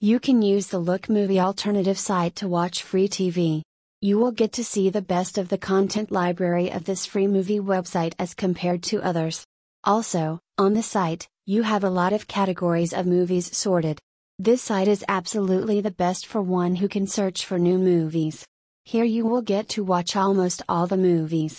You can use the Look Movie Alternative site to watch free TV. You will get to see the best of the content library of this free movie website as compared to others. Also, on the site, you have a lot of categories of movies sorted. This site is absolutely the best for one who can search for new movies. Here you will get to watch almost all the movies,